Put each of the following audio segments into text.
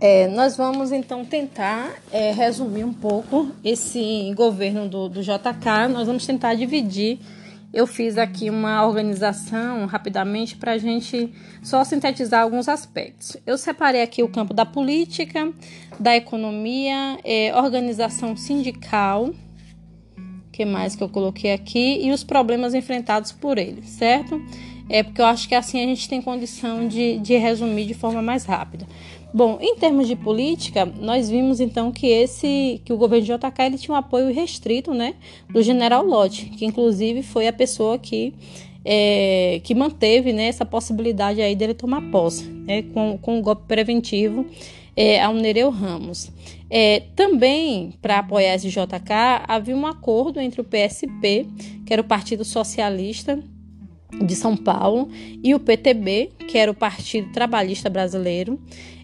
É, nós vamos então tentar é, resumir um pouco esse governo do, do JK. Nós vamos tentar dividir. Eu fiz aqui uma organização rapidamente para a gente só sintetizar alguns aspectos. Eu separei aqui o campo da política, da economia, é, organização sindical, que mais que eu coloquei aqui, e os problemas enfrentados por ele, certo? É porque eu acho que assim a gente tem condição de, de resumir de forma mais rápida. Bom, em termos de política, nós vimos então que esse que o governo de JK ele tinha um apoio restrito, né, do General Lott, que inclusive foi a pessoa que é, que manteve né, essa possibilidade aí dele tomar posse, né, com, com o golpe preventivo é, ao Nereu Ramos. É, também, para apoiar esse JK, havia um acordo entre o PSP, que era o Partido Socialista de São Paulo, e o PTB, que era o Partido Trabalhista Brasileiro,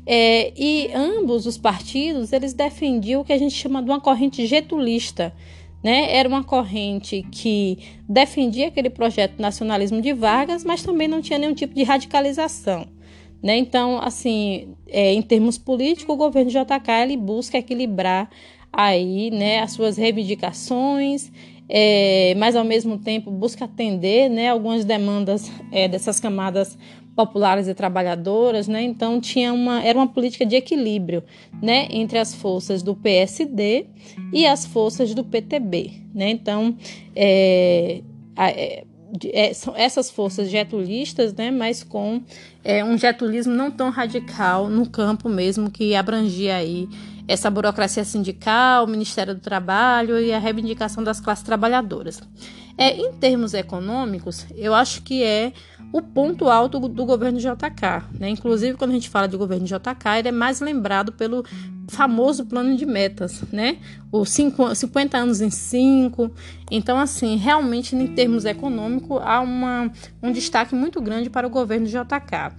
é, e ambos os partidos eles defendiam o que a gente chama de uma corrente getulista. Né? Era uma corrente que defendia aquele projeto nacionalismo de Vargas, mas também não tinha nenhum tipo de radicalização. Né? Então, assim, é, em termos políticos, o governo JK ele busca equilibrar aí, né, as suas reivindicações, é, mas ao mesmo tempo busca atender, né, algumas demandas é, dessas camadas populares e trabalhadoras, né? Então tinha uma era uma política de equilíbrio, né, entre as forças do PSD e as forças do PTB, né? Então é, é, é, são essas forças getulistas, né, mas com é, um getulismo não tão radical no campo mesmo que abrangia aí essa burocracia sindical, o Ministério do Trabalho e a reivindicação das classes trabalhadoras. É, em termos econômicos, eu acho que é o ponto alto do governo JK. Né? Inclusive, quando a gente fala de governo JK, ele é mais lembrado pelo famoso plano de metas, né? Os 50 anos em 5. Então, assim, realmente, em termos econômicos, há uma, um destaque muito grande para o governo JK.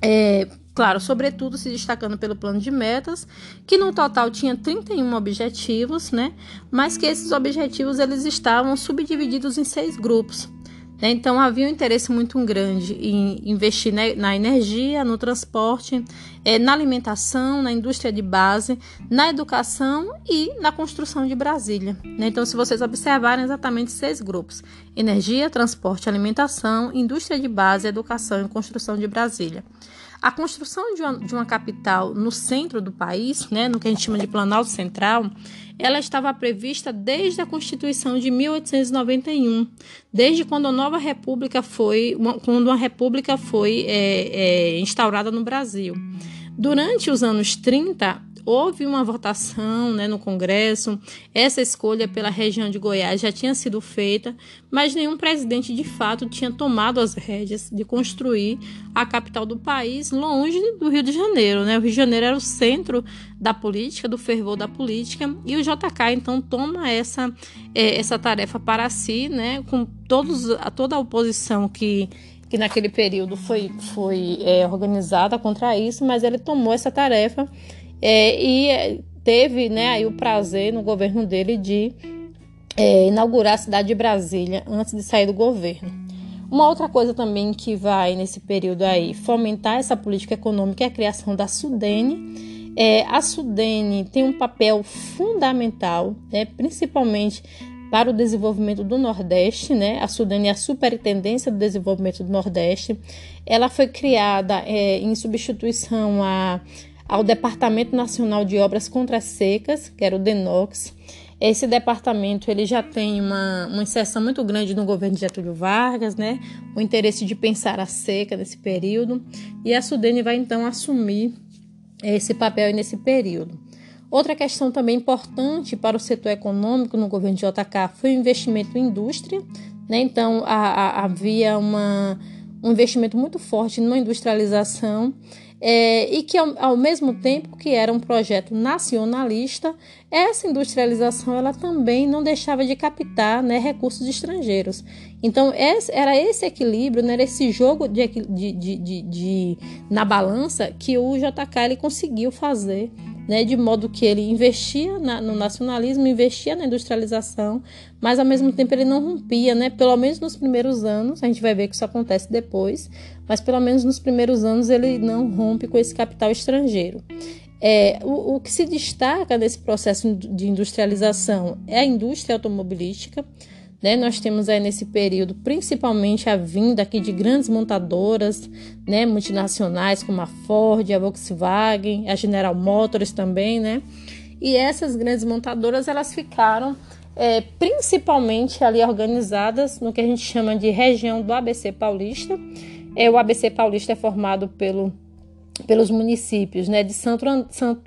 É, Claro, sobretudo se destacando pelo plano de metas, que no total tinha 31 objetivos, né? Mas que esses objetivos eles estavam subdivididos em seis grupos. Né? Então havia um interesse muito grande em investir na energia, no transporte, é, na alimentação, na indústria de base, na educação e na construção de Brasília. Né? Então, se vocês observarem exatamente seis grupos: energia, transporte, alimentação, indústria de base, educação e construção de Brasília. A construção de uma, de uma capital no centro do país, né, no que a gente chama de Planalto Central, ela estava prevista desde a Constituição de 1891, desde quando a nova república foi, quando a república foi é, é, instaurada no Brasil. Durante os anos 30, houve uma votação né, no Congresso, essa escolha pela região de Goiás já tinha sido feita, mas nenhum presidente de fato tinha tomado as rédeas de construir a capital do país longe do Rio de Janeiro. Né? O Rio de Janeiro era o centro da política, do fervor da política, e o JK então toma essa, é, essa tarefa para si, né, com todos, toda a oposição que que naquele período foi, foi é, organizada contra isso, mas ele tomou essa tarefa é, e teve né, aí o prazer no governo dele de é, inaugurar a cidade de Brasília antes de sair do governo. Uma outra coisa também que vai nesse período aí fomentar essa política econômica é a criação da Sudene. É, a Sudene tem um papel fundamental, né, principalmente para o desenvolvimento do Nordeste, né? A Sudene é a Superintendência do Desenvolvimento do Nordeste. Ela foi criada é, em substituição a ao Departamento Nacional de Obras Contra Secas, que era o DENOX. Esse departamento ele já tem uma, uma inserção muito grande no governo de Getúlio Vargas, né? o interesse de pensar a seca nesse período, e a Sudene vai então assumir esse papel nesse período. Outra questão também importante para o setor econômico no governo de JK foi o investimento em indústria. Né? Então, a, a, havia uma, um investimento muito forte numa industrialização é, e que ao, ao, mesmo tempo que era um projeto nacionalista, essa industrialização ela também não deixava de captar né, recursos estrangeiros. Então esse, era esse equilíbrio, né, era esse jogo de, de, de, de, na balança que o JK ele conseguiu fazer né, de modo que ele investia na, no nacionalismo, investia na industrialização, mas ao mesmo tempo ele não rompia, né, pelo menos nos primeiros anos, a gente vai ver que isso acontece depois, mas pelo menos nos primeiros anos ele não rompe com esse capital estrangeiro. É, o, o que se destaca nesse processo de industrialização é a indústria automobilística. Né? Nós temos aí nesse período principalmente a vinda aqui de grandes montadoras né, multinacionais como a Ford, a Volkswagen, a General Motors também, né? E essas grandes montadoras elas ficaram é, principalmente ali organizadas no que a gente chama de região do ABC Paulista. É, o ABC Paulista é formado pelo, pelos municípios né, de Santo,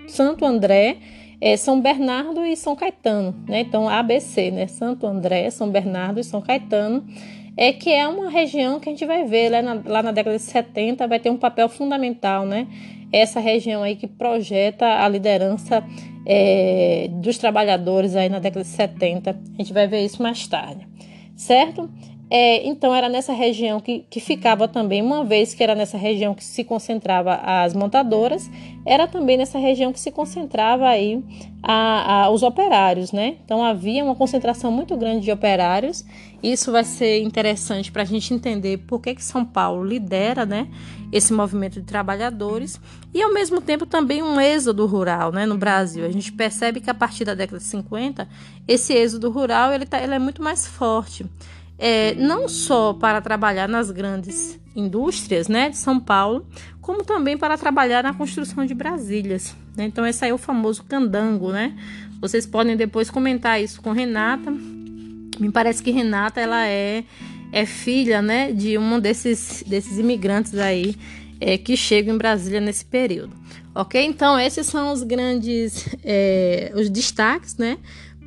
Santo André, é, São Bernardo e São Caetano. Né? Então, ABC, né? Santo André, São Bernardo e São Caetano é que é uma região que a gente vai ver lá na, lá na década de 70 vai ter um papel fundamental, né? Essa região aí que projeta a liderança é, dos trabalhadores aí na década de 70. A gente vai ver isso mais tarde, certo? É, então era nessa região que, que ficava também, uma vez que era nessa região que se concentrava as montadoras, era também nessa região que se concentrava aí a, a, os operários, né? Então havia uma concentração muito grande de operários. Isso vai ser interessante para a gente entender por que, que São Paulo lidera, né? Esse movimento de trabalhadores e ao mesmo tempo também um êxodo rural, né? No Brasil, a gente percebe que a partir da década de 50 esse êxodo rural ele, tá, ele é muito mais forte é, não só para trabalhar nas grandes indústrias né, de São Paulo, como também para trabalhar na construção de Brasílias. Né? Então, esse aí é o famoso candango, né? Vocês podem depois comentar isso com Renata. Me parece que Renata ela é, é filha né, de um desses, desses imigrantes aí é, que chegam em Brasília nesse período. Ok? Então, esses são os grandes é, os destaques né,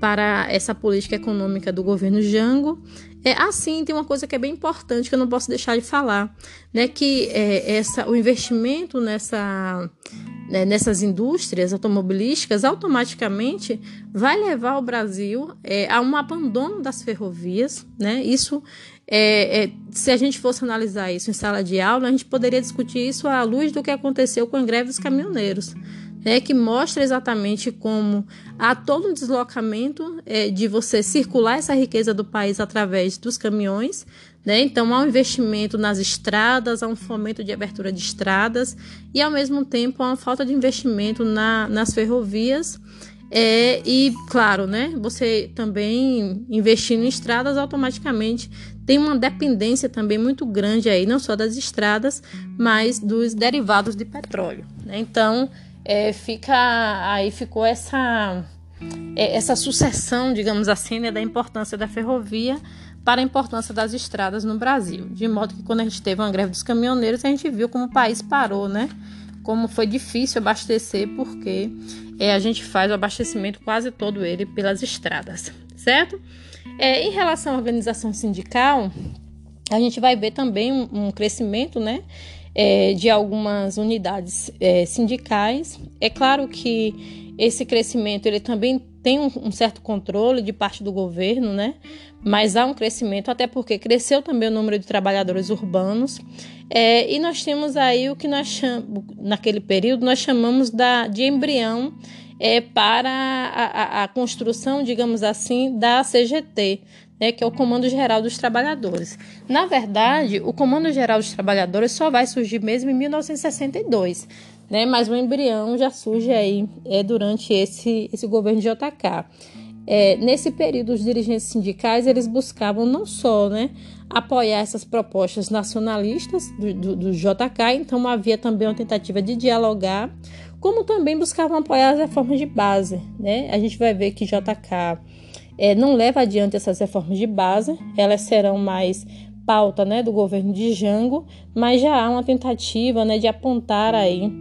para essa política econômica do governo Jango. É, assim, tem uma coisa que é bem importante que eu não posso deixar de falar, né? Que é, essa, o investimento nessa, né, nessas indústrias automobilísticas automaticamente vai levar o Brasil é, a um abandono das ferrovias, né? Isso é, é, se a gente fosse analisar isso em sala de aula, a gente poderia discutir isso à luz do que aconteceu com a greve dos caminhoneiros né, que mostra exatamente como há todo um deslocamento é, de você circular essa riqueza do país através dos caminhões. Né? Então, há um investimento nas estradas, há um fomento de abertura de estradas e, ao mesmo tempo, há uma falta de investimento na, nas ferrovias. É, e, claro, né, você também investindo em estradas, automaticamente tem uma dependência também muito grande aí, não só das estradas, mas dos derivados de petróleo. Né? Então, é, fica aí ficou essa é, essa sucessão, digamos assim, né, da importância da ferrovia para a importância das estradas no Brasil. De modo que quando a gente teve uma greve dos caminhoneiros, a gente viu como o país parou, né? Como foi difícil abastecer, porque é, a gente faz o abastecimento quase todo ele pelas estradas, certo? É, em relação à organização sindical, a gente vai ver também um, um crescimento, né? É, de algumas unidades é, sindicais. É claro que esse crescimento ele também tem um, um, certo controle de parte do governo, né? Mas há um crescimento, até porque cresceu também o número de trabalhadores urbanos. É, e nós temos aí o que nós chamamos, naquele período, nós chamamos da, de embrião é, para a, a, a construção, digamos assim, da CGT, né, que é o Comando Geral dos Trabalhadores. Na verdade, o Comando Geral dos Trabalhadores só vai surgir mesmo em 1962, né, mas o embrião já surge aí é, durante esse, esse governo de JK. É, nesse período, os dirigentes sindicais eles buscavam não só né, apoiar essas propostas nacionalistas do, do, do JK, então havia também uma tentativa de dialogar, como também buscavam apoiar as reformas de base. Né? A gente vai ver que JK é, não leva adiante essas reformas de base, elas serão mais pauta né, do governo de Jango, mas já há uma tentativa né, de apontar aí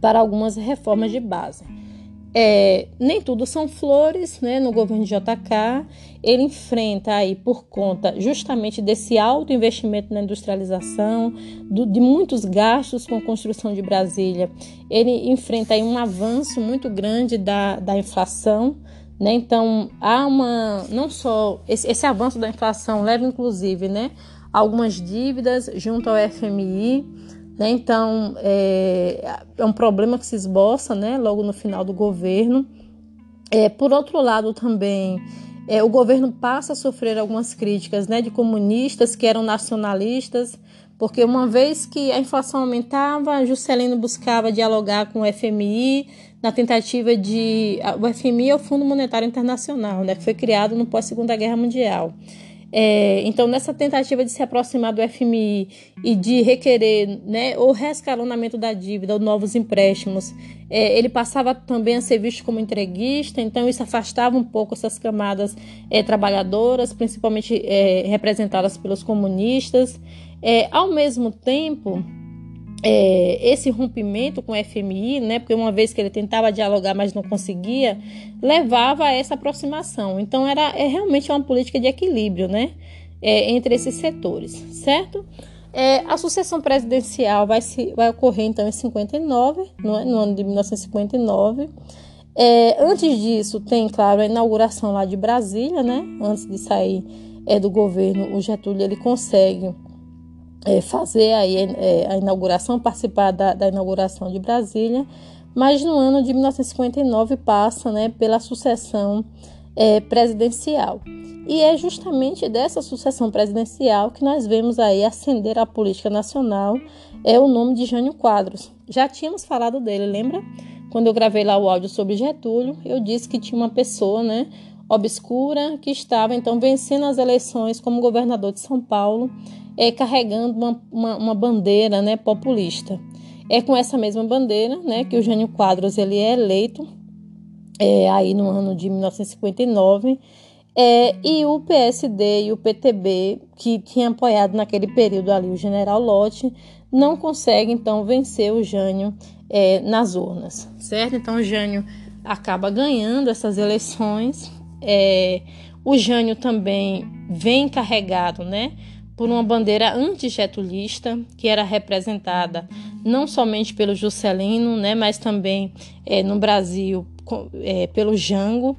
para algumas reformas de base. É, nem tudo são flores, né? No governo de JK, ele enfrenta aí por conta justamente desse alto investimento na industrialização, do, de muitos gastos com a construção de Brasília. Ele enfrenta aí um avanço muito grande da, da inflação, né? Então, há uma. Não só. Esse, esse avanço da inflação leva, inclusive, né, algumas dívidas junto ao FMI. Né? Então, é, é um problema que se esboça né, logo no final do governo. É, por outro lado, também. É, o governo passa a sofrer algumas críticas né, de comunistas que eram nacionalistas, Porque uma vez que a inflação aumentava, Juscelino buscava dialogar com o FMI na tentativa de. O FMI é o Fundo Monetário Internacional, né, que foi criado no pós-Segunda Guerra Mundial. É, então, nessa tentativa de se aproximar do FMI e de requerer né, o rescalonamento da dívida ou novos empréstimos, é, ele passava também a ser visto como entreguista, então isso afastava um pouco essas camadas é, trabalhadoras, principalmente é, representadas pelos comunistas. É, ao mesmo tempo, é, esse rompimento com o FMI, né, porque uma vez que ele tentava dialogar, mas não conseguia, levava a essa aproximação. Então, era é realmente uma política de equilíbrio né, é, entre esses setores, certo? É, a sucessão presidencial vai, se, vai ocorrer então em 59, no, no ano de 1959. É, antes disso, tem, claro, a inauguração lá de Brasília, né? Antes de sair é, do governo, o Getúlio ele consegue é, fazer aí, é, a inauguração, participar da, da, inauguração de Brasília, mas no ano de 1959 passa né, pela sucessão é, presidencial. E é justamente dessa sucessão presidencial que nós vemos aí ascender a política nacional é o nome de Jânio Quadros. Já tínhamos falado dele, lembra? Quando eu gravei lá o áudio sobre Getúlio, eu disse que tinha uma pessoa, né, obscura que estava então vencendo as eleições como governador de São Paulo é, carregando uma, uma, uma, bandeira né, populista. É com essa mesma bandeira né, que o Jânio Quadros ele é eleito é, aí no ano de 1959 é, e o PSD e o PTB, que tinha apoiado naquele período ali o general Lott, não conseguem então vencer o Jânio é, nas urnas, certo? Então o Jânio acaba ganhando essas eleições. É, o Jânio também vem carregado, né? Por uma bandeira antigetulista, que era representada não somente pelo Juscelino, né, mas também é, no Brasil é, pelo Jango.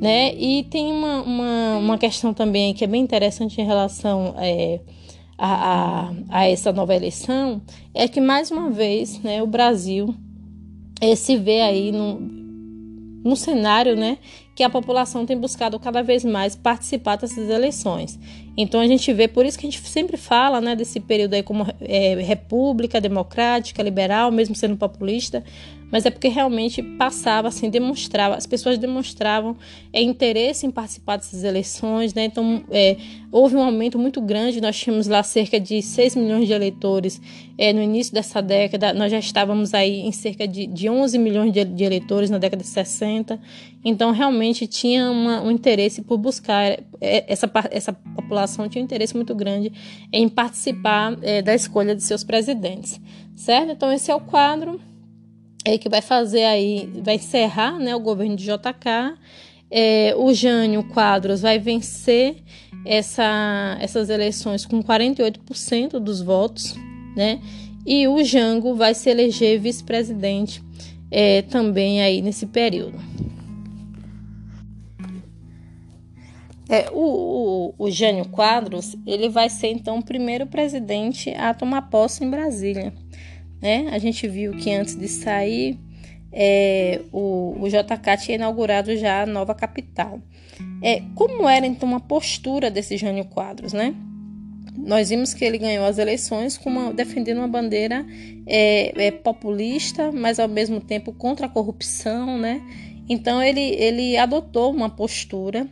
Né? E tem uma, uma, uma, questão também que é bem interessante em relação é, a, a, a, essa nova eleição, é que mais uma vez né, o Brasil é, se vê aí no, no cenário né, que a população tem buscado cada vez mais participar dessas eleições. Então a gente vê, por isso que a gente sempre fala né, desse período aí como é, república, democrática, liberal, mesmo sendo populista, mas é porque realmente passava, assim, demonstrava, as pessoas demonstravam é, interesse em participar dessas eleições, né? Então, é, houve um aumento muito grande, nós tínhamos lá cerca de 6 milhões de eleitores é, no início dessa década, nós já estávamos aí em cerca de, de 11 milhões de, de eleitores na década de 60, então realmente tinha uma, um interesse por buscar, é, essa, essa população tinha um interesse muito grande em participar é, da escolha de seus presidentes, certo? Então, esse é o quadro é, que vai fazer aí, vai encerrar né, o governo de JK. É, o Jânio Quadros vai vencer essa, essas eleições com 48% dos votos, né? E o Jango vai se eleger vice-presidente é, também aí nesse período. É, o, o, o Jânio Quadros ele vai ser então o primeiro presidente a tomar posse em Brasília. Né? A gente viu que antes de sair, é, o, o JK tinha inaugurado já a nova capital. É, como era então a postura desse Jânio Quadros, né? Nós vimos que ele ganhou as eleições uma, defendendo uma bandeira é, é, populista, mas ao mesmo tempo contra a corrupção, né? Então ele, ele adotou uma postura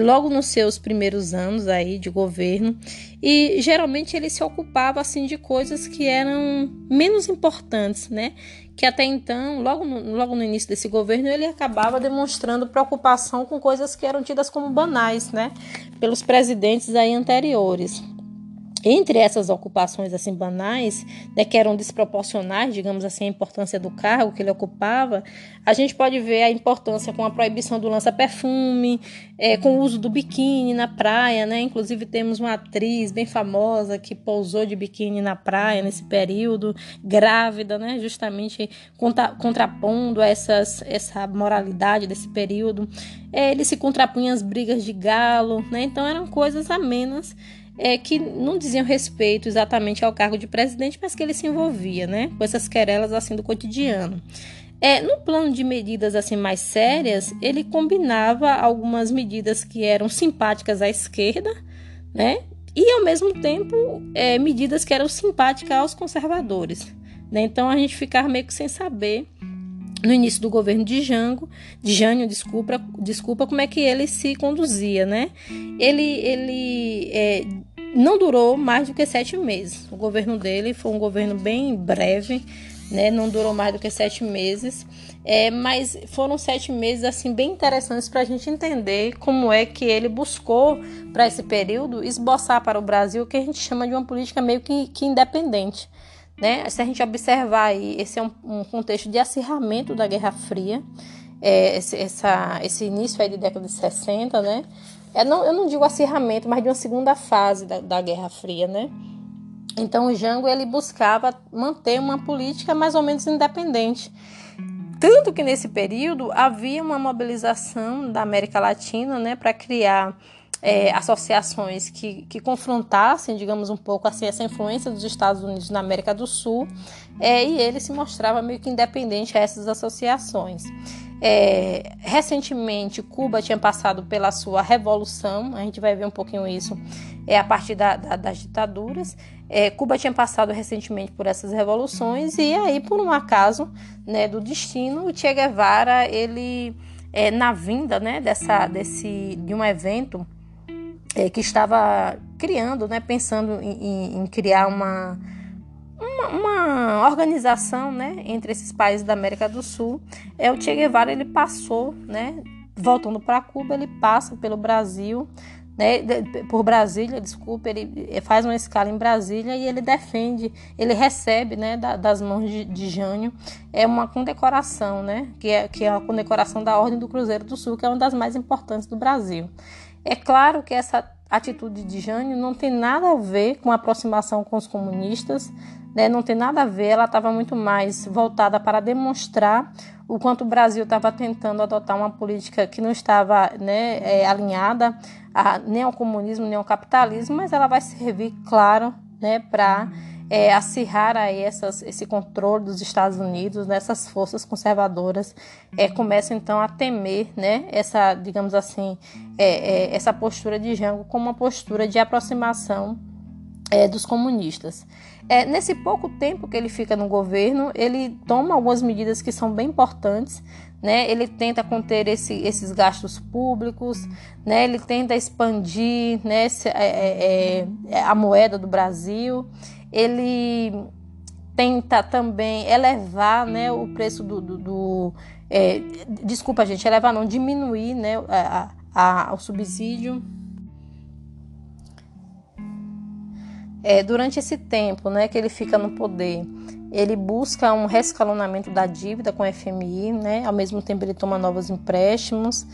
logo nos seus primeiros anos aí de governo e geralmente ele se ocupava assim de coisas que eram menos importantes, né? Que até então, logo no, logo no início desse governo, ele acabava demonstrando preocupação com coisas que eram tidas como banais, né? Pelos presidentes aí anteriores entre essas ocupações assim banais, né, que eram desproporcionais, digamos assim, a importância do cargo que ele ocupava, a gente pode ver a importância com a proibição do lança-perfume, é, com o uso do biquíni na praia, né? Inclusive temos uma atriz bem famosa que pousou de biquíni na praia nesse período, grávida, né? Justamente contra, contrapondo essas, essa moralidade desse período. É, ele se contrapunha às brigas de galo, né? Então eram coisas amenas é, que não diziam respeito exatamente ao cargo de presidente, mas que ele se envolvia, né, com essas querelas assim do cotidiano. É, no plano de medidas assim mais sérias, ele combinava algumas medidas que eram simpáticas à esquerda, né, e ao mesmo tempo é, medidas que eram simpáticas aos conservadores. Né? Então a gente ficava meio que sem saber no início do governo de Jango, de Jânio, desculpa, desculpa, como é que ele se conduzia, né? Ele, ele é, não durou mais do que sete meses. O governo dele foi um governo bem breve, né? Não durou mais do que sete meses, é, mas foram sete meses assim bem interessantes para a gente entender como é que ele buscou para esse período esboçar para o Brasil o que a gente chama de uma política meio que, que independente. Né? Se a gente observar aí, esse é um, um contexto de acirramento da Guerra Fria, é, esse, essa, esse início aí de década de 60, né? É, não, eu não digo acirramento, mas de uma segunda fase da, da Guerra Fria, né? Então o Jango ele buscava manter uma política mais ou menos independente. Tanto que nesse período havia uma mobilização da América Latina né, para criar é, associações que, que confrontassem, digamos, um pouco assim, essa influência dos Estados Unidos na América do Sul, é, e ele se mostrava meio que independente a essas associações. É, recentemente, Cuba tinha passado pela sua revolução, a gente vai ver um pouquinho isso é, a partir da, da, das ditaduras. É, Cuba tinha passado recentemente por essas revoluções, e aí, por um acaso né, do destino, o Che Guevara, ele, é, na vinda né, dessa, desse, de um evento é, que estava criando, né, pensando em, em criar uma, uma, uma, organização né, entre esses países da América do Sul. É, o Che Guevara ele passou, né, voltando para Cuba, ele passa pelo Brasil, né, por Brasília, desculpa, ele faz uma escala em Brasília e ele defende, ele recebe, né, das mãos de, de Jânio, é uma condecoração, né, que é, que é a condecoração da Ordem do Cruzeiro do Sul, que é uma das mais importantes do Brasil. É claro que essa atitude de Jânio não tem nada a ver com a aproximação com os comunistas, né? não tem nada a ver, ela estava muito mais voltada para demonstrar o quanto o Brasil estava tentando adotar uma política que não estava né, é, alinhada a, nem ao comunismo nem ao capitalismo, mas ela vai servir, claro, né, para é, acirrar aí essas, esse controle dos Estados Unidos, nessas né, forças conservadoras é, começam então a temer, né, essa, digamos assim, é, é, essa postura de Jango como uma postura de aproximação é, dos comunistas. É, nesse pouco tempo que ele fica no governo, ele toma algumas medidas que são bem importantes. Né? Ele tenta conter esse, esses gastos públicos, né? ele tenta expandir né, é, é, a moeda do Brasil ele tenta também elevar né, o preço do. do, do é, desculpa, gente, elevar não, diminuir né, a, a, o subsídio. É, durante esse tempo né, que ele fica no poder, ele busca um rescalonamento da dívida com o FMI, né, ao mesmo tempo ele toma novos empréstimos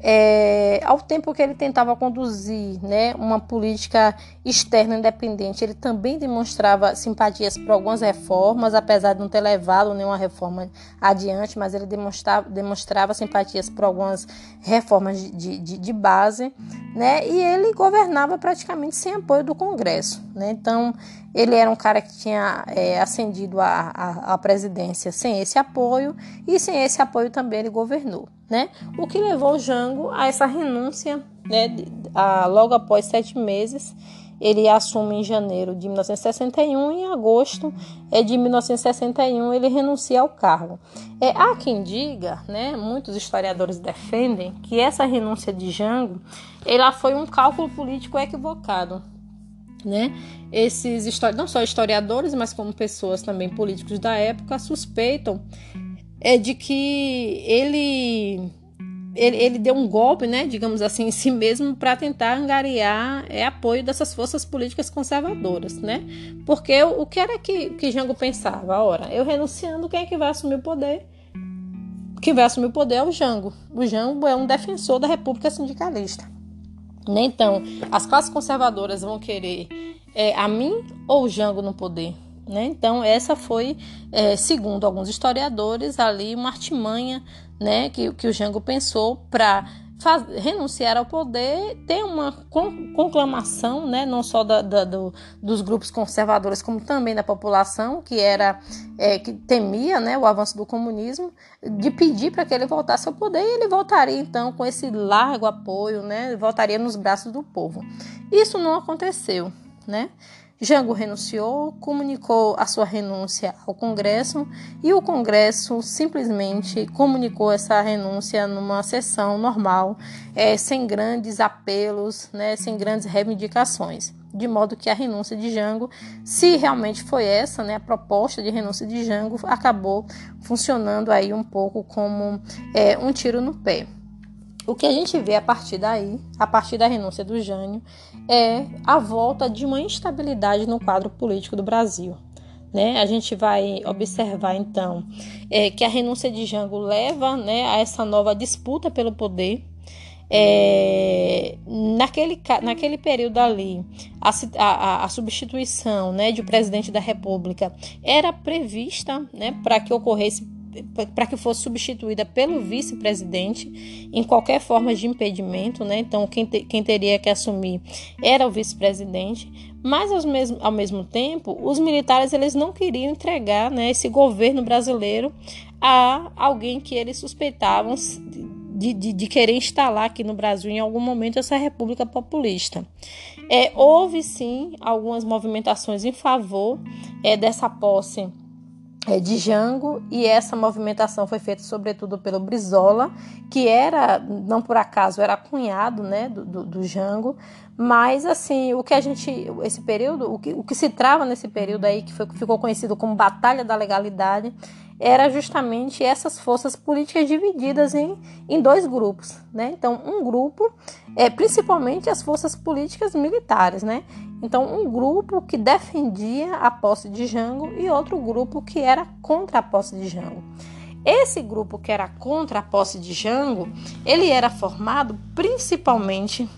é, ao tempo que ele tentava conduzir né, uma política externa independente, ele também demonstrava simpatias por algumas reformas, apesar de não ter levado nenhuma reforma adiante, mas ele demonstrava, demonstrava simpatias por algumas reformas de, de, de base, né, e ele governava praticamente sem apoio do Congresso. Né, então, ele era um cara que tinha é, ascendido à presidência sem esse apoio, e sem esse apoio também ele governou né? O que levou Jango a essa renúncia, né? A, logo após sete meses, ele assume em janeiro de 1961 e em agosto é de 1961 ele renuncia ao cargo. É, há quem diga, né, muitos historiadores defendem que essa renúncia de Jango ela foi um cálculo político equivocado. Né? Esses não só historiadores, mas como pessoas também políticos da época suspeitam é de que ele ele, ele deu um golpe, né, digamos assim, em si mesmo para tentar angariar é, apoio dessas forças políticas conservadoras, né? Porque o, o que era que, que Jango pensava? Ora, eu renunciando, quem é que vai assumir o poder? Quem vai assumir o poder é o Jango. O Jango é um defensor da República Sindicalista. Né? Então, as classes conservadoras vão querer é, a mim ou o Jango no poder? Né? Então, essa foi, é, segundo alguns historiadores, ali uma artimanha né, que, que o Jango pensou para renunciar ao poder, ter uma conclamação, né, não só da, da, do, dos grupos conservadores, como também da população, que era é, que temia né, o avanço do comunismo, de pedir para que ele voltasse ao poder e ele voltaria então com esse largo apoio, né, voltaria nos braços do povo. Isso não aconteceu, né? Jango renunciou, comunicou a sua renúncia ao Congresso e o Congresso simplesmente comunicou essa renúncia numa sessão normal, é, sem grandes apelos, né, sem grandes reivindicações. De modo que a renúncia de Jango, se realmente foi essa, né, a proposta de renúncia de Jango, acabou funcionando aí um pouco como é, um tiro no pé. O que a gente vê a partir daí, a partir da renúncia do Jânio, é a volta de uma instabilidade no quadro político do Brasil. Né? A gente vai observar então é, que a renúncia de Jango leva né, a essa nova disputa pelo poder. É, naquele, naquele período ali, a, a, a substituição né, de presidente da República era prevista né, para que ocorresse para que fosse substituída pelo vice-presidente em qualquer forma de impedimento, né? Então quem, te, quem teria que assumir era o vice-presidente, mas ao mesmo, ao mesmo tempo os militares eles não queriam entregar, né, esse governo brasileiro a alguém que eles suspeitavam de, de, de, querer instalar aqui no Brasil em algum momento essa república populista. É, houve sim algumas movimentações em favor é, dessa posse de Jango e essa movimentação foi feita sobretudo pelo Brizola, que era, não por acaso, era cunhado né, do, do, do Jango, mas assim, o que a gente, esse período, o que, o que se trava nesse período aí, que foi, ficou conhecido como Batalha da Legalidade, era justamente essas forças políticas divididas em, em dois grupos, né? Então, um grupo, é, principalmente as forças políticas militares, né? Então, um grupo que defendia a posse de Jango e outro grupo que era contra a posse de Jango. Esse grupo que era contra a posse de Jango, ele era formado principalmente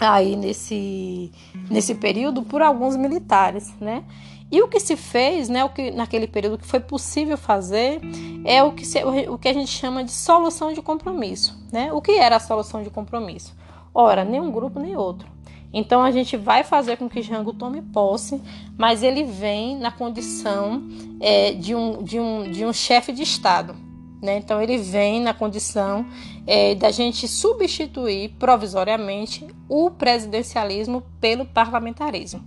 aí nesse, nesse período por alguns militares, né? E o que se fez, né, o que naquele período que foi possível fazer, é o que, se, o que a gente chama de solução de compromisso. Né? O que era a solução de compromisso? Ora, nem um grupo nem outro. Então a gente vai fazer com que Jango tome posse, mas ele vem na condição é, de um, de um, de um chefe de Estado. Né? Então ele vem na condição é, da gente substituir provisoriamente o presidencialismo pelo parlamentarismo.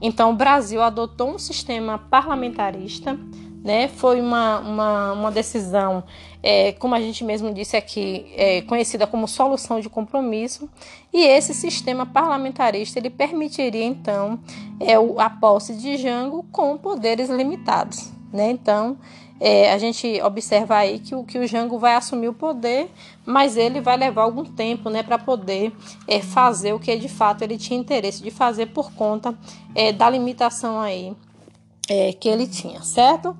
Então o Brasil adotou um sistema parlamentarista né? Foi uma, uma, uma decisão, é, como a gente mesmo disse aqui, é, conhecida como solução de compromisso, e esse sistema parlamentarista ele permitiria então é, a posse de Jango com poderes limitados. Né? Então, é, a gente observa aí que o, que o Jango vai assumir o poder, mas ele vai levar algum tempo né, para poder é, fazer o que de fato ele tinha interesse de fazer por conta é, da limitação aí é, que ele tinha, certo?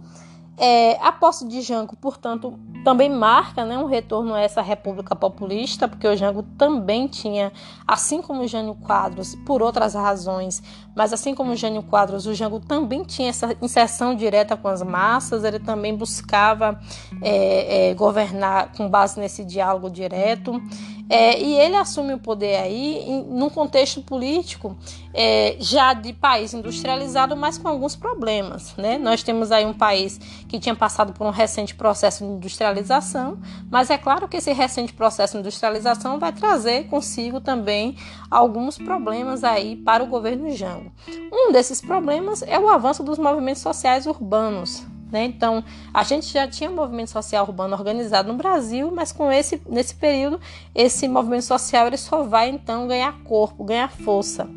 É, a posse de Jango, portanto, também marca né, um retorno a essa república populista, porque o Jango também tinha, assim como o Jânio Quadros, por outras razões, mas assim como o Jânio Quadros, o Jango também tinha essa inserção direta com as massas, ele também buscava é, é, governar com base nesse diálogo direto. É, e ele assume o poder aí em, num contexto político é, já de país industrializado, mas com alguns problemas. Né? Nós temos aí um país que tinha passado por um recente processo de industrialização, mas é claro que esse recente processo de industrialização vai trazer consigo também alguns problemas aí para o governo Jango. Um desses problemas é o avanço dos movimentos sociais urbanos. Né? Então, a gente já tinha um movimento social urbano organizado no Brasil, mas com esse nesse período, esse movimento social ele só vai então ganhar corpo, ganhar força.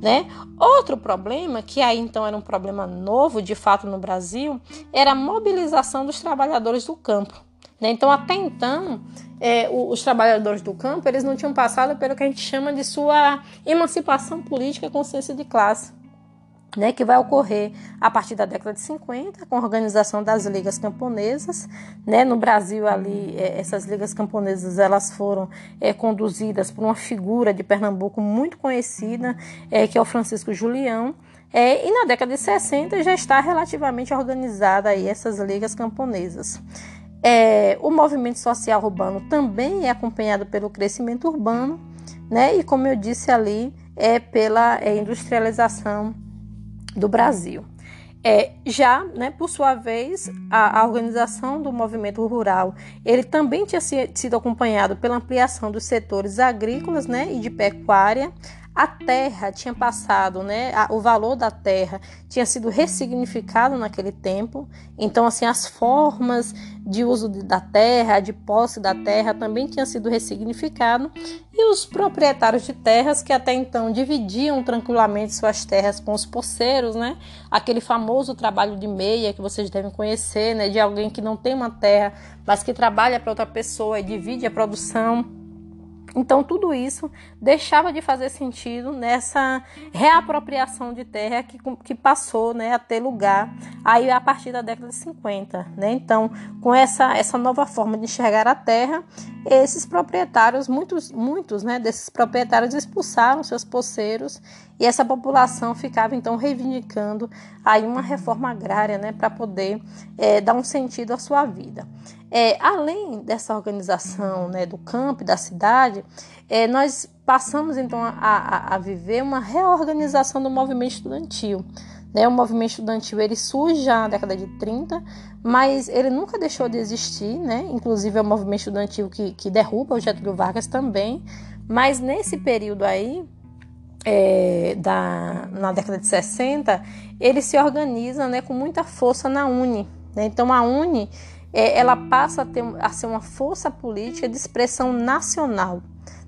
Né? Outro problema, que aí então era um problema novo de fato no Brasil, era a mobilização dos trabalhadores do campo. Né? Então, até então, é, os trabalhadores do campo eles não tinham passado pelo que a gente chama de sua emancipação política, consciência de classe né, que vai ocorrer a partir da década de 50, com a organização das ligas camponesas. Né? No Brasil, ali, é, essas ligas camponesas elas foram é, conduzidas por uma figura de Pernambuco muito conhecida, é, que é o Francisco Julião. É, e na década de 60 já está relativamente organizada aí essas ligas camponesas. É, o movimento social urbano também é acompanhado pelo crescimento urbano, né? E como eu disse ali, é pela é, industrialização do Brasil. É, já, né, por sua vez, a, a, organização do movimento rural, ele também tinha sido acompanhado pela ampliação dos setores agrícolas né, e de pecuária, a terra tinha passado, né? O valor da terra tinha sido ressignificado naquele tempo. Então, assim, as formas de uso da terra, de posse da terra, também tinham sido ressignificado. E os proprietários de terras que até então dividiam tranquilamente suas terras com os poceiros, né? Aquele famoso trabalho de meia que vocês devem conhecer, né? De alguém que não tem uma terra, mas que trabalha para outra pessoa e divide a produção. Então, tudo isso deixava de fazer sentido nessa reapropriação de terra que, que passou né, a ter lugar aí a partir da década de 50. Né? Então, com essa, essa nova forma de enxergar a terra, esses proprietários, muitos, muitos né, desses proprietários expulsaram seus poceiros e essa população ficava então reivindicando aí uma reforma agrária né, para poder é, dar um sentido à sua vida. É, além dessa organização né, do campo e da cidade, é, nós passamos então a, a, a, viver uma reorganização do movimento estudantil. Né? O movimento estudantil ele surge já na década de 30, mas ele nunca deixou de existir, né? inclusive é o movimento estudantil que, que derruba o Getúlio Vargas também. Mas nesse período aí, é, da, na década de 60, ele se organiza né, com muita força na UNE. Né? Então a UNE é, ela passa a, ter, a ser uma força política de expressão nacional.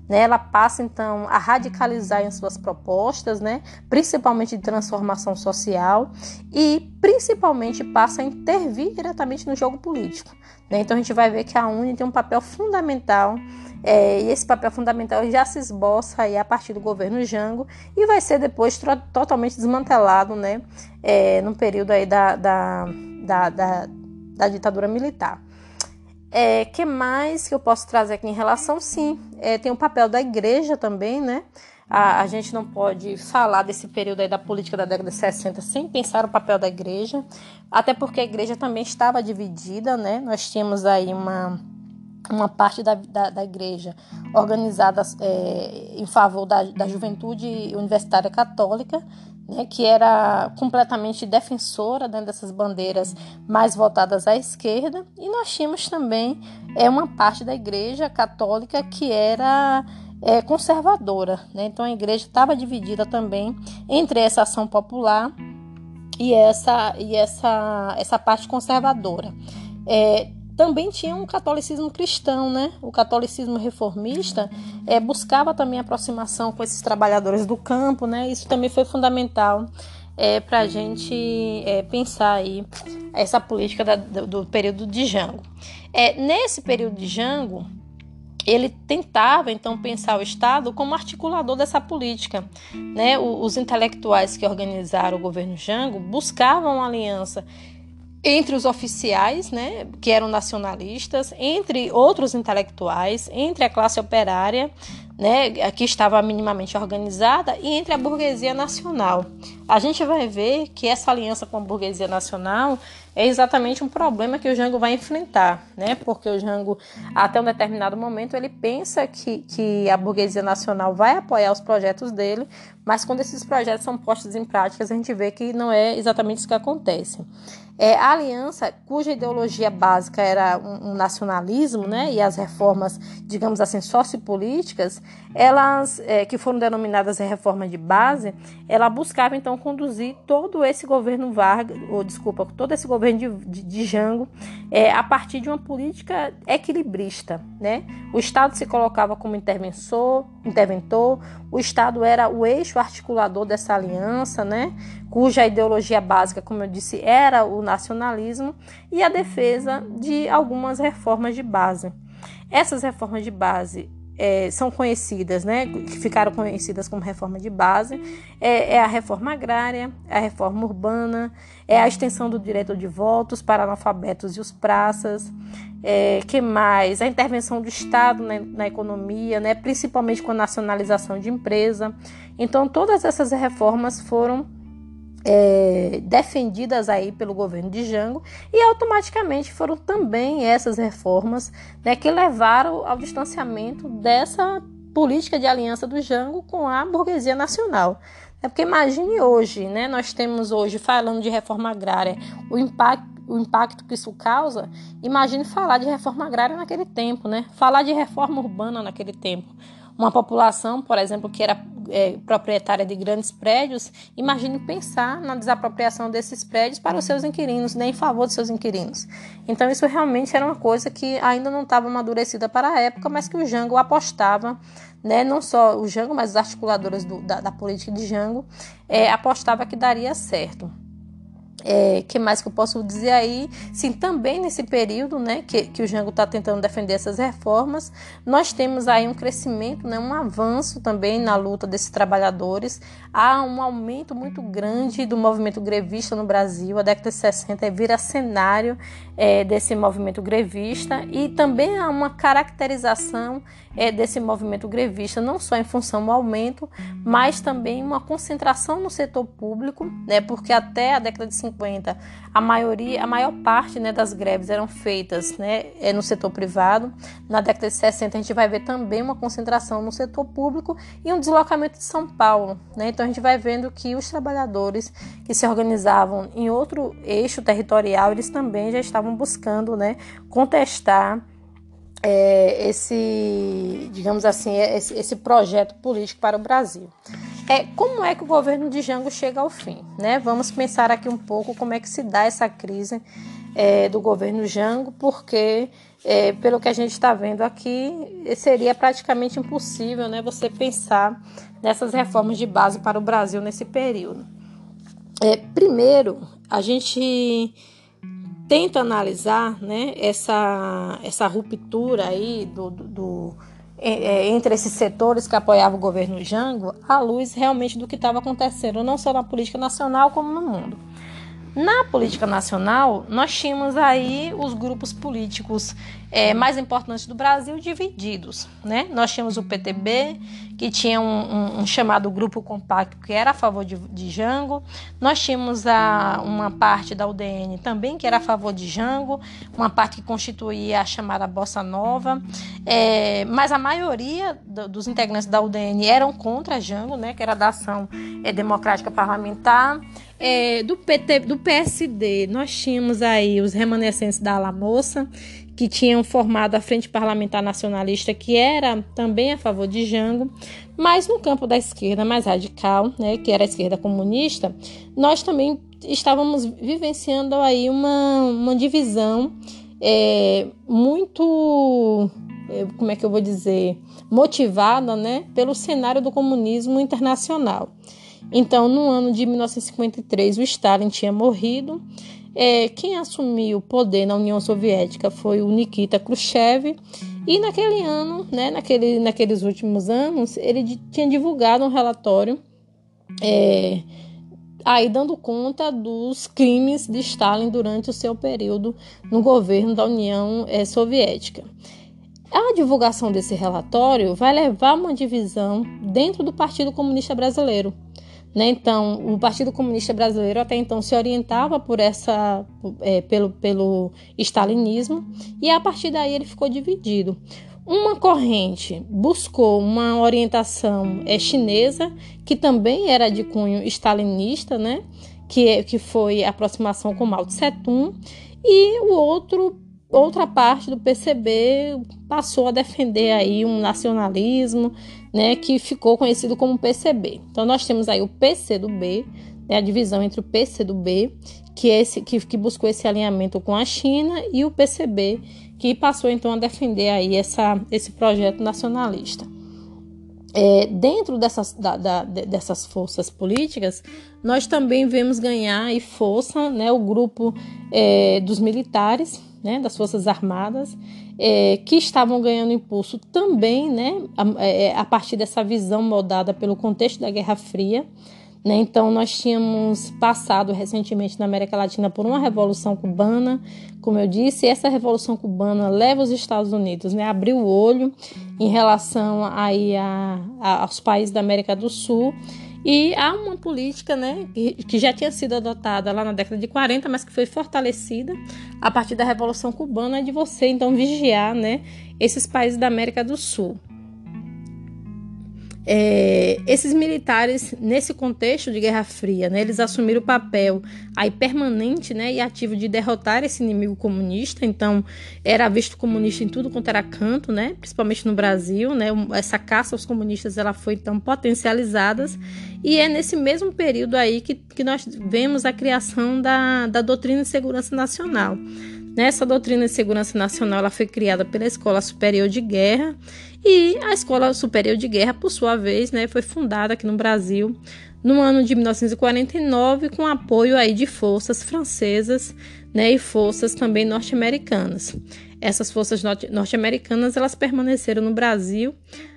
Né? Ela passa então a radicalizar em suas propostas, né? principalmente de transformação social, e principalmente passa a intervir diretamente no jogo político. Né? Então a gente vai ver que a UNE tem um papel fundamental é, e esse papel fundamental já se esboça aí a partir do governo Jango e vai ser depois totalmente desmantelado né, é, no período aí da, da, da, da da ditadura militar. É, que mais que eu posso trazer aqui em relação? Sim, é, tem o papel da igreja também, né? A, a, gente não pode falar desse período aí da política da década de 60 sem pensar o papel da igreja, até porque a igreja também estava dividida, né? Nós tínhamos aí uma, uma parte da, da, da igreja organizada é, em favor da, da juventude universitária católica, né, que era completamente defensora né, dessas bandeiras mais voltadas à esquerda, e nós tínhamos também é, uma parte da igreja católica que era é, conservadora. Né? Então a igreja estava dividida também entre essa ação popular e essa, e essa, essa parte conservadora. É, também tinha um catolicismo cristão, né? O catolicismo reformista é, buscava também aproximação com esses trabalhadores do campo, né? Isso também foi fundamental é, para a gente é, pensar aí essa política da, do, do, período de Jango. É, nesse período de Jango, ele tentava então pensar o Estado como articulador dessa política. Né? Os intelectuais que organizaram o governo Jango buscavam uma aliança entre os oficiais, né, que eram nacionalistas, entre outros intelectuais, entre a classe operária, né, que estava minimamente organizada, e entre a burguesia nacional. A gente vai ver que essa aliança com a burguesia nacional é exatamente um problema que o Jango vai enfrentar, né? Porque o Jango, até um determinado momento, ele pensa que, que a burguesia nacional vai apoiar os projetos dele, mas quando esses projetos são postos em prática, a gente vê que não é exatamente isso que acontece. É, a aliança, cuja ideologia básica era um, um, nacionalismo, né, e as reformas, digamos assim, sociopolíticas, elas, é, que foram denominadas reforma de base, ela buscava então conduzir todo esse governo Vargas, ou desculpa, todo esse governo de, de, de Jango, é, a partir de uma política equilibrista, né? O Estado se colocava como interventor, interventor, o Estado era o eixo articulador dessa aliança, né? cuja ideologia básica, como eu disse, era o nacionalismo, e a defesa de algumas reformas de base. Essas reformas de base é, são conhecidas, né, que ficaram conhecidas como reforma de base, é, é, a reforma agrária, a reforma urbana, é a extensão do direito de votos para analfabetos e os praças, é, que mais? A intervenção do Estado na, na economia, né, principalmente com a nacionalização de empresa. Então, todas essas reformas foram é, defendidas aí pelo governo de Jango e automaticamente foram também essas reformas né, que levaram ao distanciamento dessa política de aliança do Jango com a burguesia nacional. É porque imagine hoje, né? Nós temos hoje, falando de reforma agrária, o impacto, o impacto que isso causa. Imagine falar de reforma agrária naquele tempo, né? Falar de reforma urbana naquele tempo. Uma população, por exemplo, que era é, proprietária de grandes prédios, imagine pensar na desapropriação desses prédios para os seus inquilinos, nem né, em favor dos seus inquilinos. Então, isso realmente era uma coisa que ainda não estava amadurecida para a época, mas que o Jango apostava né, não só o Jango, mas as articuladoras do, da, da, política de Jango, é, apostava que daria certo. É, que mais que eu posso dizer aí? Sim, também nesse período, né, que, que o Jango está tentando defender essas reformas, nós temos aí um crescimento, né, um avanço também na luta desses trabalhadores. Há um aumento muito grande do movimento grevista no Brasil. A década de 60 vira cenário é, desse movimento grevista e também há uma caracterização é, desse movimento grevista, não só em função do aumento, mas também uma concentração no setor público, né, porque até a década de 50 a maioria, a maior parte né, das greves eram feitas né, é, no setor privado. Na década de 60 a gente vai ver também uma concentração no setor público e um deslocamento de São Paulo. Né? Então a gente vai vendo que os trabalhadores que se organizavam em outro eixo territorial, eles também já estavam buscando né, contestar é, esse, digamos assim, esse, esse, projeto político para o Brasil. É, como é que o governo de Jango chega ao fim? Né? Vamos pensar aqui um pouco como é que se dá essa crise é, do governo Jango, porque, é, pelo que a gente está vendo aqui, seria praticamente impossível né, você pensar nessas reformas de base para o Brasil nesse período. É, primeiro, a gente tenta analisar né, essa, essa ruptura aí do, do, do é, é, entre esses setores que apoiavam o governo Jango, à luz realmente do que estava acontecendo, não só na política nacional, como no mundo. Na política nacional, nós tínhamos aí os grupos políticos é, mais importantes do Brasil divididos. Né? Nós tínhamos o PTB, que tinha um, um, um chamado Grupo Compacto, que era a favor de, de Jango. Nós tínhamos a, uma parte da UDN também, que era a favor de Jango, uma parte que constituía a chamada Bossa Nova. É, mas a maioria do, dos integrantes da UDN eram contra Jango, né, que era da Ação é, Democrática Parlamentar. É, do, PT, do PSD, nós tínhamos aí os remanescentes da Alamoça, que tinham formado a Frente Parlamentar Nacionalista, que era também a favor de Jango, mas no campo da esquerda mais radical, né, que era a esquerda comunista, nós também estávamos vivenciando aí uma, uma divisão é, muito, é, como é que eu vou dizer, motivada né, pelo cenário do comunismo internacional. Então, no ano de 1953, o Stalin tinha morrido é, quem assumiu o poder na União Soviética foi o Nikita Khrushchev, e naquele ano, né, naquele, naqueles últimos anos, ele tinha divulgado um relatório é, aí dando conta dos crimes de Stalin durante o seu período no governo da União é, Soviética. A divulgação desse relatório vai levar uma divisão dentro do Partido Comunista Brasileiro. Né? Então, o Partido Comunista Brasileiro até então se orientava por essa, é, pelo, pelo stalinismo e a partir daí ele ficou dividido. Uma corrente buscou uma orientação é, chinesa, que também era de cunho stalinista, né? que, que foi a aproximação com Mao Tse Tung, e o outro outra parte do PCB passou a defender aí um nacionalismo, né, que ficou conhecido como PCB. Então nós temos aí o PCdoB, né, a divisão entre o PCdoB, que é esse que, que buscou esse alinhamento com a China, e o PCB, que passou então a defender aí essa, esse projeto nacionalista. É, dentro dessas, da, da, dessas forças políticas, nós também vemos ganhar e força né, o grupo é, dos militares, né, das Forças Armadas, é, que estavam ganhando impulso também né, a, é, a, partir dessa visão moldada pelo contexto da Guerra Fria. Né? Então, nós tínhamos passado recentemente na América Latina por uma revolução cubana, como eu disse, e essa revolução cubana leva os Estados Unidos né, a abrir o olho em relação aí a, a, aos países da América do Sul E há uma política né, que já tinha sido adotada lá na década de 40, mas que foi fortalecida a partir da Revolução Cubana, de você então vigiar né, esses países da América do Sul. É, esses militares, nesse contexto de Guerra Fria, né, eles assumiram o papel aí permanente né, e ativo de derrotar esse inimigo comunista. Então, era visto comunista em tudo quanto era canto, né, principalmente no Brasil. Né, essa caça aos comunistas ela foi então potencializada. E é nesse mesmo período aí que, que nós vemos a criação da, da doutrina de segurança nacional. Nessa doutrina de segurança nacional, ela foi criada pela Escola Superior de Guerra e a Escola Superior de Guerra, por sua vez, né, foi fundada aqui no Brasil no ano de 1949 com apoio aí de forças francesas né, e forças também norte-americanas. Essas forças norte-americanas elas permaneceram no Brasil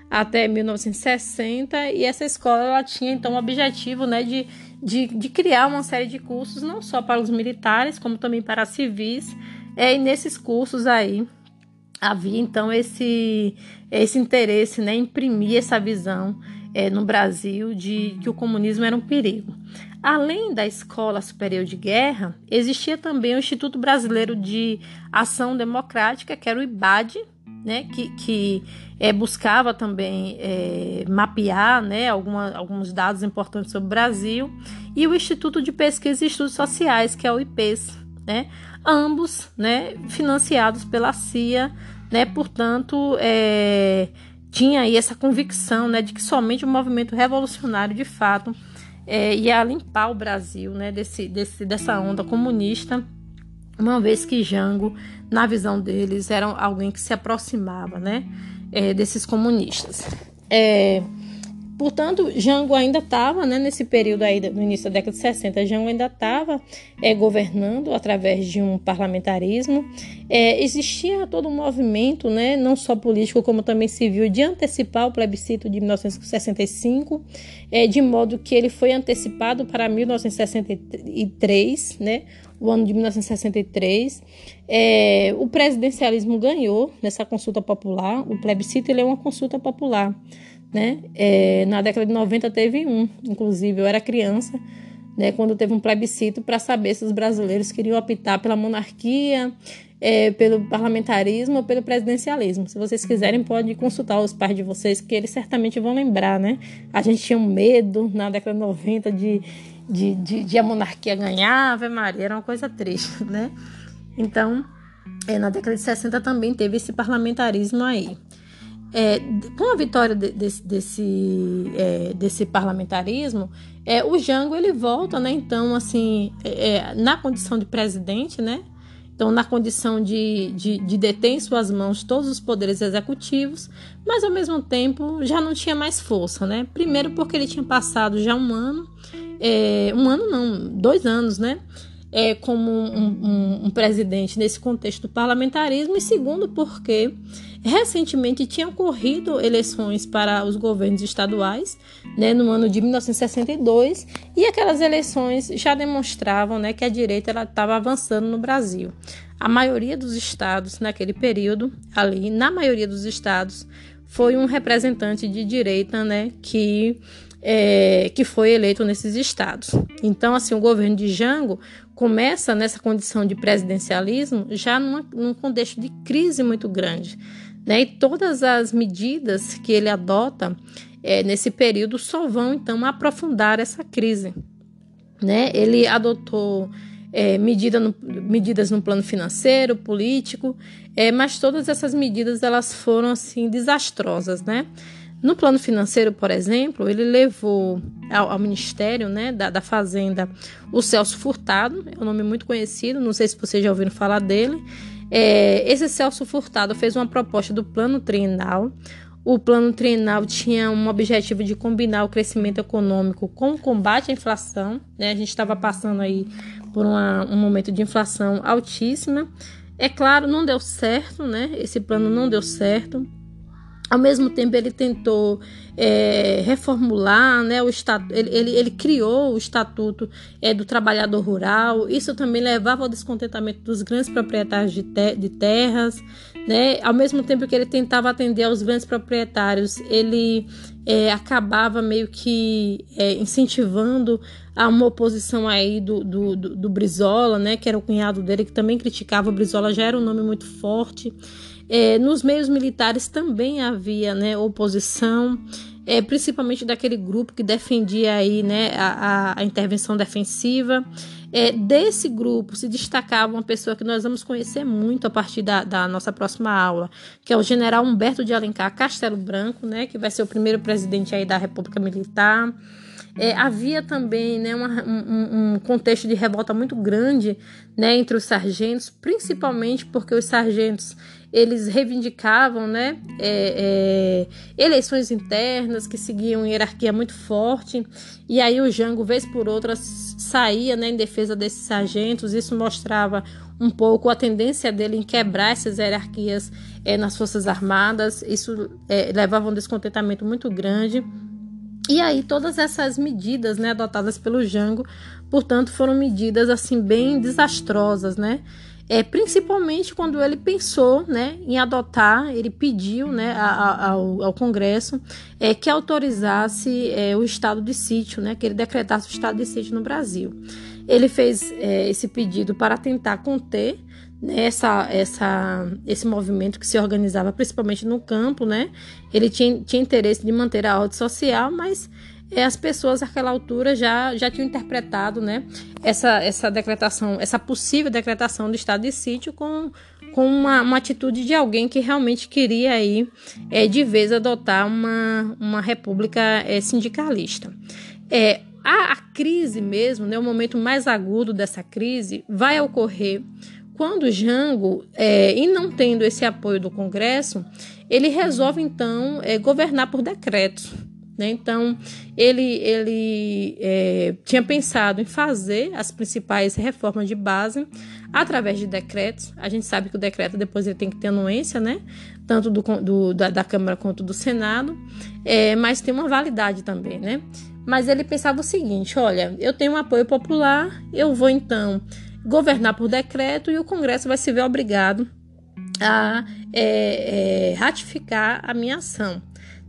até 1960 e essa escola ela tinha então o objetivo né, de, de, de criar uma série de cursos não só para os militares como também para civis é, e nesses cursos aí havia então esse, esse interesse né, imprimir essa visão é, no Brasil de que o comunismo era um perigo. Além da Escola Superior de Guerra, existia também o Instituto Brasileiro de Ação Democrática, que era o IBAD, né, que, que é, buscava também é, mapear né, alguma, alguns dados importantes sobre o Brasil, e o Instituto de Pesquisa e Estudos Sociais, que é o IPES, né, ambos né, financiados pela CIA, né, portanto, é, tinha aí essa convicção né, de que somente o movimento revolucionário, de fato, é, ia limpar o Brasil né, desse, desse, dessa onda comunista, uma vez que Jango, na visão deles, era alguém que se aproximava né, é, desses comunistas. É, Portanto, Jango ainda estava, né, nesse período aí, no início da década de 60, Jango ainda estava é, governando através de um parlamentarismo. É, existia todo um movimento, né, não só político, como também civil, de antecipar o plebiscito de 1965, é, de modo que ele foi antecipado para 1963, né, o ano de 1963. É, o presidencialismo ganhou nessa consulta popular. O plebiscito ele é uma consulta popular. Né? É, na década de 90 teve um, inclusive eu era criança, né, quando teve um plebiscito para saber se os brasileiros queriam optar pela monarquia, é, pelo parlamentarismo ou pelo presidencialismo. Se vocês quiserem, pode consultar os pais de vocês, que eles certamente vão lembrar, né? A gente tinha um medo na década de 90 de, de, de, de a monarquia ganhar, Ave Maria, era uma coisa triste, né? Então, é, na década de 60 também teve esse parlamentarismo aí. É, com a vitória de, desse, desse, é, desse parlamentarismo, é, o Jango ele volta, né? Então, assim, é, é, na condição de presidente, né? Então, na condição de, de, de deter em suas mãos todos os poderes executivos, mas ao mesmo tempo já não tinha mais força, né? Primeiro porque ele tinha passado já um ano, é, um ano não, dois anos, né? É, como um, um, um presidente nesse contexto do parlamentarismo, e segundo porque Recentemente tinham ocorrido eleições para os governos estaduais, né, no ano de 1962, e aquelas eleições já demonstravam né, que a direita estava avançando no Brasil. A maioria dos estados naquele período, ali, na maioria dos estados, foi um representante de direita né, que é, que foi eleito nesses estados. Então, assim, o governo de Jango começa nessa condição de presidencialismo já numa, num contexto de crise muito grande. Né? E todas as medidas que ele adota é, nesse período só vão então aprofundar essa crise. Né? Ele adotou é, medida no, medidas no plano financeiro, político, é, mas todas essas medidas elas foram assim desastrosas, né? No plano financeiro, por exemplo, ele levou ao, ao Ministério né, da, da, Fazenda o Celso Furtado, é um nome muito conhecido, não sei se vocês já ouviram falar dele. É, esse Celso Furtado fez uma proposta do plano trienal. O plano trienal tinha um objetivo de combinar o crescimento econômico com o combate à inflação. Né? A gente estava passando aí por uma, um momento de inflação altíssima. É claro, não deu certo, né? Esse plano não deu certo. Ao mesmo tempo, ele tentou é, reformular, né, o estatuto, ele, ele, ele, criou o Estatuto é, do Trabalhador Rural. Isso também levava ao descontentamento dos grandes proprietários de, te, de terras. Né? Ao mesmo tempo que ele tentava atender aos grandes proprietários, ele é, acabava meio que é, incentivando a uma oposição aí do, do, do, do Brizola, né, que era o cunhado dele, que também criticava o Brizola, já era um nome muito forte. É, nos meios militares também havia né, oposição, é, principalmente daquele grupo que defendia aí, né, a, a intervenção defensiva. É, desse grupo se destacava uma pessoa que nós vamos conhecer muito a partir da, da, nossa próxima aula, que é o general Humberto de Alencar Castelo Branco, né, que vai ser o primeiro presidente aí da República Militar. É, havia também né, uma, um, um, contexto de revolta muito grande né, entre os sargentos, principalmente porque os sargentos eles reivindicavam né, é, é, eleições internas que seguiam hierarquia muito forte, e aí o Jango, vez por outra, saía né, em defesa desses sargentos. Isso mostrava um pouco a tendência dele em quebrar essas hierarquias é, nas Forças Armadas. Isso é, levava um descontentamento muito grande. E aí todas essas medidas, né, adotadas pelo Jango, portanto, foram medidas assim bem desastrosas, né? É, principalmente quando ele pensou né, em adotar, ele pediu né, ao, ao Congresso é, que autorizasse é, o estado de sítio, né, que ele decretasse o estado de sítio no Brasil. Ele fez é, esse pedido para tentar conter né, essa, essa, esse movimento que se organizava principalmente no campo, né? Ele tinha, tinha interesse de manter a ordem social, mas as pessoas naquela altura já, já tinham interpretado né, essa, essa decretação, essa possível decretação do estado de sítio com, com uma, uma atitude de alguém que realmente queria aí, é, de vez adotar uma, uma república é, sindicalista. É, a, a crise mesmo, né, o momento mais agudo dessa crise, vai ocorrer quando Jango, é, e não tendo esse apoio do Congresso, ele resolve então é, governar por decretos. Né? Então, ele, ele é, tinha pensado em fazer as principais reformas de base através de decretos. A gente sabe que o decreto depois ele tem que ter anuência, né? tanto do, do da, da, Câmara quanto do Senado, é, mas tem uma validade também. Né? Mas ele pensava o seguinte: olha, eu tenho um apoio popular, eu vou então governar por decreto e o Congresso vai se ver obrigado a é, é, ratificar a minha ação.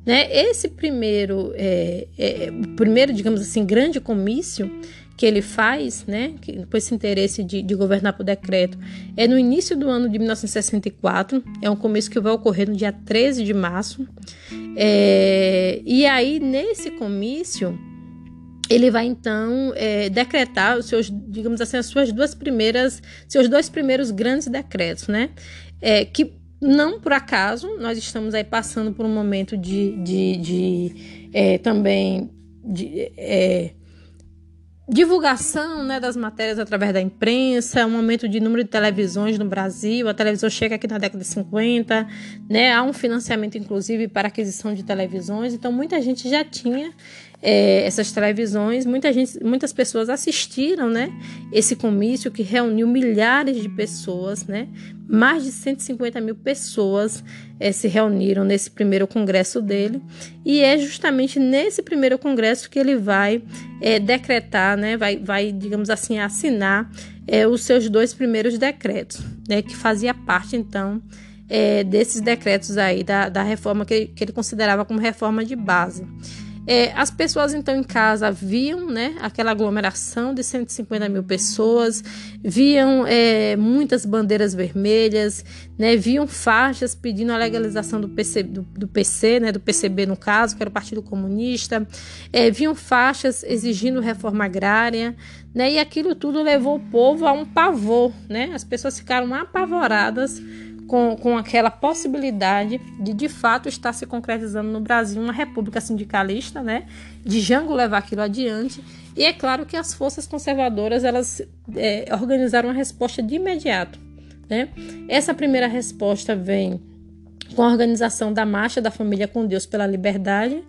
Né? Esse primeiro, é, é, o primeiro, digamos assim, grande comício que ele faz, né, que, com esse interesse de, de, governar por decreto, é no início do ano de 1964, é um comício que vai ocorrer no dia 13 de março, é, e aí nesse comício ele vai então é, decretar os seus, digamos assim, as suas duas primeiras, seus dois primeiros grandes decretos, né, é, que não por acaso, nós estamos aí passando por um momento de, de, de é, também de é, divulgação né, das matérias através da imprensa, um aumento de número de televisões no Brasil. A televisão chega aqui na década de 50, né, há um financiamento, inclusive, para aquisição de televisões. Então, muita gente já tinha é, essas televisões, muita gente, muitas pessoas assistiram, né? Esse comício que reuniu milhares de pessoas, né? Mais de 150 mil pessoas é, se reuniram nesse primeiro congresso dele, e é justamente nesse primeiro congresso que ele vai é, decretar, né? Vai, vai, digamos assim, assinar é, os seus dois primeiros decretos, né? Que fazia parte, então, é, desses decretos aí da, da reforma que, que ele considerava como reforma de base. É, as pessoas então em casa viam né, aquela aglomeração de 150 mil pessoas, viam é, muitas bandeiras vermelhas, né, viam faixas pedindo a legalização do PC, do, do PC, né, do PCB no caso, que era o Partido Comunista, é, viam faixas exigindo reforma agrária, né, e aquilo tudo levou o povo a um pavor, né, as pessoas ficaram apavoradas com, com aquela possibilidade de de fato estar se concretizando no Brasil uma república sindicalista, né? De Jango levar aquilo adiante. E é claro que as forças conservadoras elas é, organizaram uma resposta de imediato, né? Essa primeira resposta vem com a organização da Marcha da Família com Deus pela Liberdade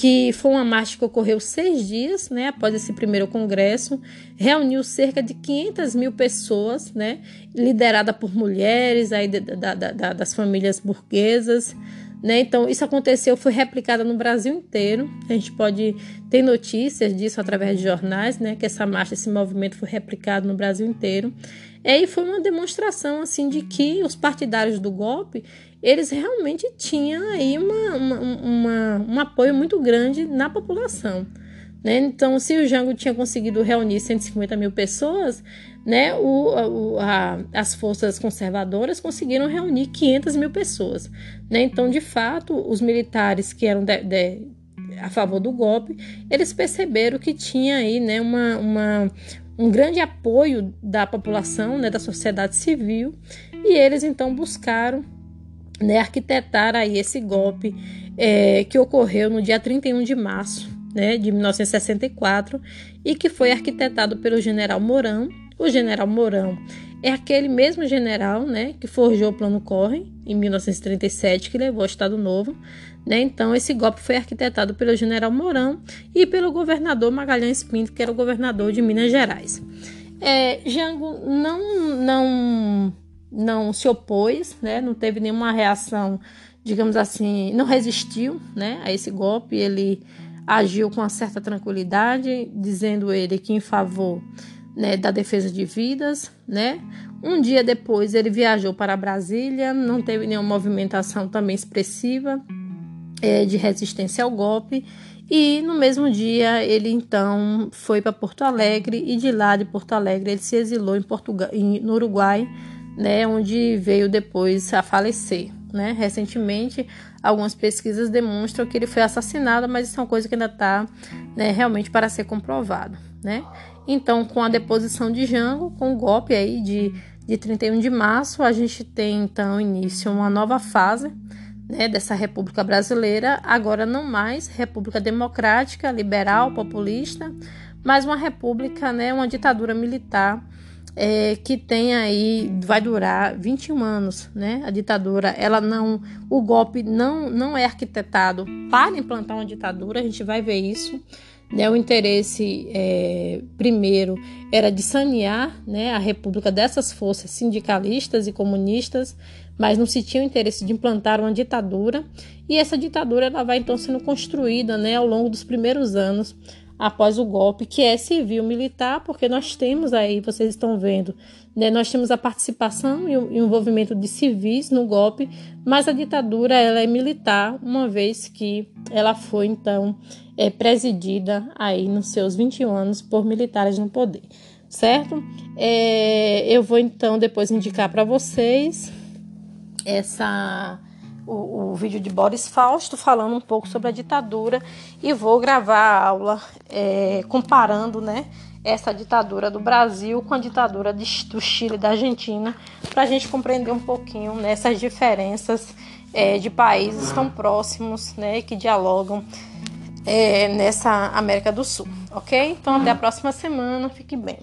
que foi uma marcha que ocorreu seis dias, né, após esse primeiro congresso, reuniu cerca de 500 mil pessoas, né, liderada por mulheres aí da, da, da, das famílias burguesas, Né? Então, isso aconteceu, foi replicado no Brasil inteiro. A gente pode ter notícias disso através de jornais, né? que essa marcha, esse movimento foi replicado no Brasil inteiro. É, e foi uma demonstração assim de que os partidários do golpe eles realmente tinham aí uma, uma, uma, um apoio muito grande na população. Né? Então, se o Jango tinha conseguido reunir 150 mil pessoas, né, o, o, a, as forças conservadoras conseguiram reunir 500 mil pessoas. Né? Então, de fato, os militares que eram de, de, a favor do golpe, eles perceberam que tinha aí né, uma, uma, um grande apoio da população, né, da sociedade civil, e eles então buscaram né, arquitetar aí esse golpe é, que ocorreu no dia 31 de março né, de 1964 e que foi arquitetado pelo general Mourão. O general Mourão é aquele mesmo general né, que forjou o Plano Corre em 1937, que levou ao Estado Novo. Né? Então, esse golpe foi arquitetado pelo general Mourão e pelo governador Magalhães Pinto, que era o governador de Minas Gerais. É, Jango não, não, não se opôs, né? não teve nenhuma reação, digamos assim, não resistiu né, a esse golpe. Ele agiu com uma certa tranquilidade, dizendo ele que em favor né, da defesa de vidas, né? Um dia depois ele viajou para Brasília, não teve nenhuma movimentação também expressiva é, de resistência ao golpe. E no mesmo dia ele então foi para Porto Alegre e de lá de Porto Alegre ele se exilou em Portugal, em, no Uruguai, né, onde veio depois a falecer. Né? Recentemente, algumas pesquisas demonstram que ele foi assassinado, mas isso é uma coisa que ainda está né, realmente para ser comprovado. Né? Então, com a deposição de Jango, com o golpe aí de, de 31 de março, a gente tem então início uma nova fase né, dessa República Brasileira, agora não mais República Democrática, liberal, populista, mas uma república, né, uma ditadura militar é, que tem aí vai durar 21 anos, né? A ditadura, ela não, o golpe não não é arquitetado para implantar uma ditadura. A gente vai ver isso. Né, o interesse é, primeiro era de sanear né, a república dessas forças sindicalistas e comunistas, mas não se tinha o interesse de implantar uma ditadura. E essa ditadura ela vai então sendo construída né, ao longo dos primeiros anos após o golpe, que é civil-militar, porque nós temos aí, vocês estão vendo, né, nós temos a participação e o envolvimento de civis no golpe, mas a ditadura ela é militar, uma vez que ela foi então é, presidida aí nos seus 21 anos por militares no poder, certo? É, eu vou então depois indicar para vocês essa o, o, vídeo de Boris Fausto falando um pouco sobre a ditadura e vou gravar a aula é, comparando né, essa ditadura do Brasil com a ditadura de, do Chile e da Argentina para a gente compreender um pouquinho nessas né, diferenças é, de países tão próximos né, que dialogam é, nessa América do Sul, ok? Então até a próxima semana, fique bem.